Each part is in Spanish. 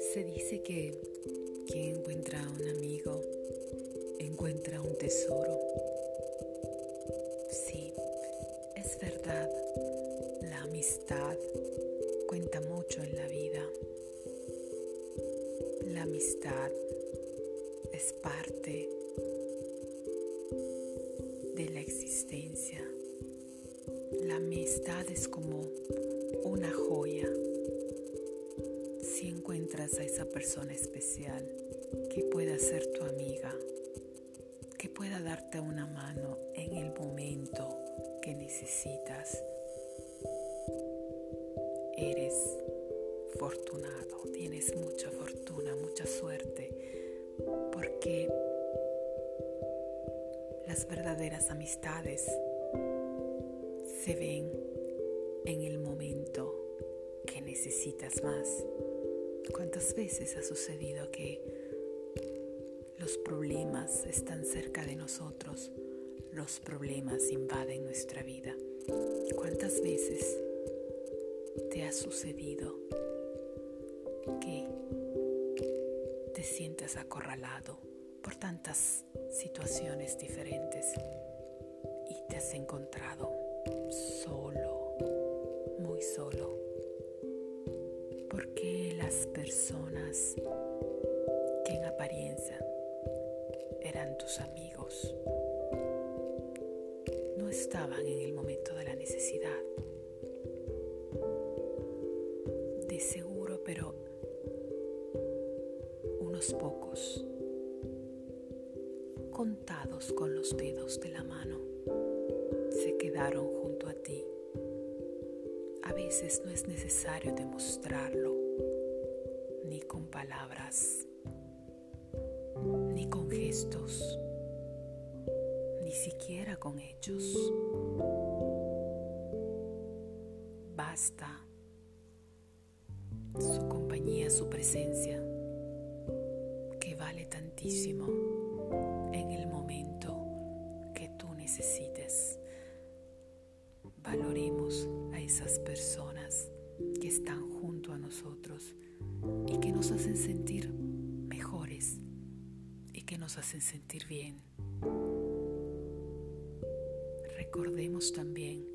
Se dice que quien encuentra un amigo encuentra un tesoro. Sí, es verdad, la amistad cuenta mucho en la vida. La amistad es parte de la existencia. La amistad es como una joya. Si encuentras a esa persona especial que pueda ser tu amiga, que pueda darte una mano en el momento que necesitas, eres fortunado, tienes mucha fortuna, mucha suerte, porque las verdaderas amistades se ven en el momento que necesitas más. ¿Cuántas veces ha sucedido que los problemas están cerca de nosotros? Los problemas invaden nuestra vida. ¿Cuántas veces te ha sucedido que te sientas acorralado por tantas situaciones diferentes y te has encontrado solo, muy solo? Porque las personas que en apariencia eran tus amigos no estaban en el momento de la necesidad. De seguro, pero unos pocos, contados con los dedos de la mano, se quedaron veces no es necesario demostrarlo ni con palabras, ni con gestos, ni siquiera con hechos. Basta su compañía, su presencia, que vale tantísimo en el momento que tú necesites. Valoremos esas personas que están junto a nosotros y que nos hacen sentir mejores y que nos hacen sentir bien. Recordemos también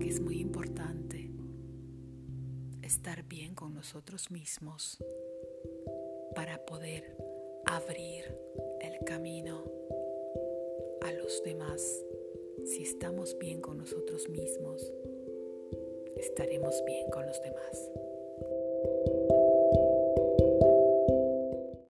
que es muy importante estar bien con nosotros mismos para poder abrir el camino a los demás. Si estamos bien con nosotros mismos, estaremos bien con los demás.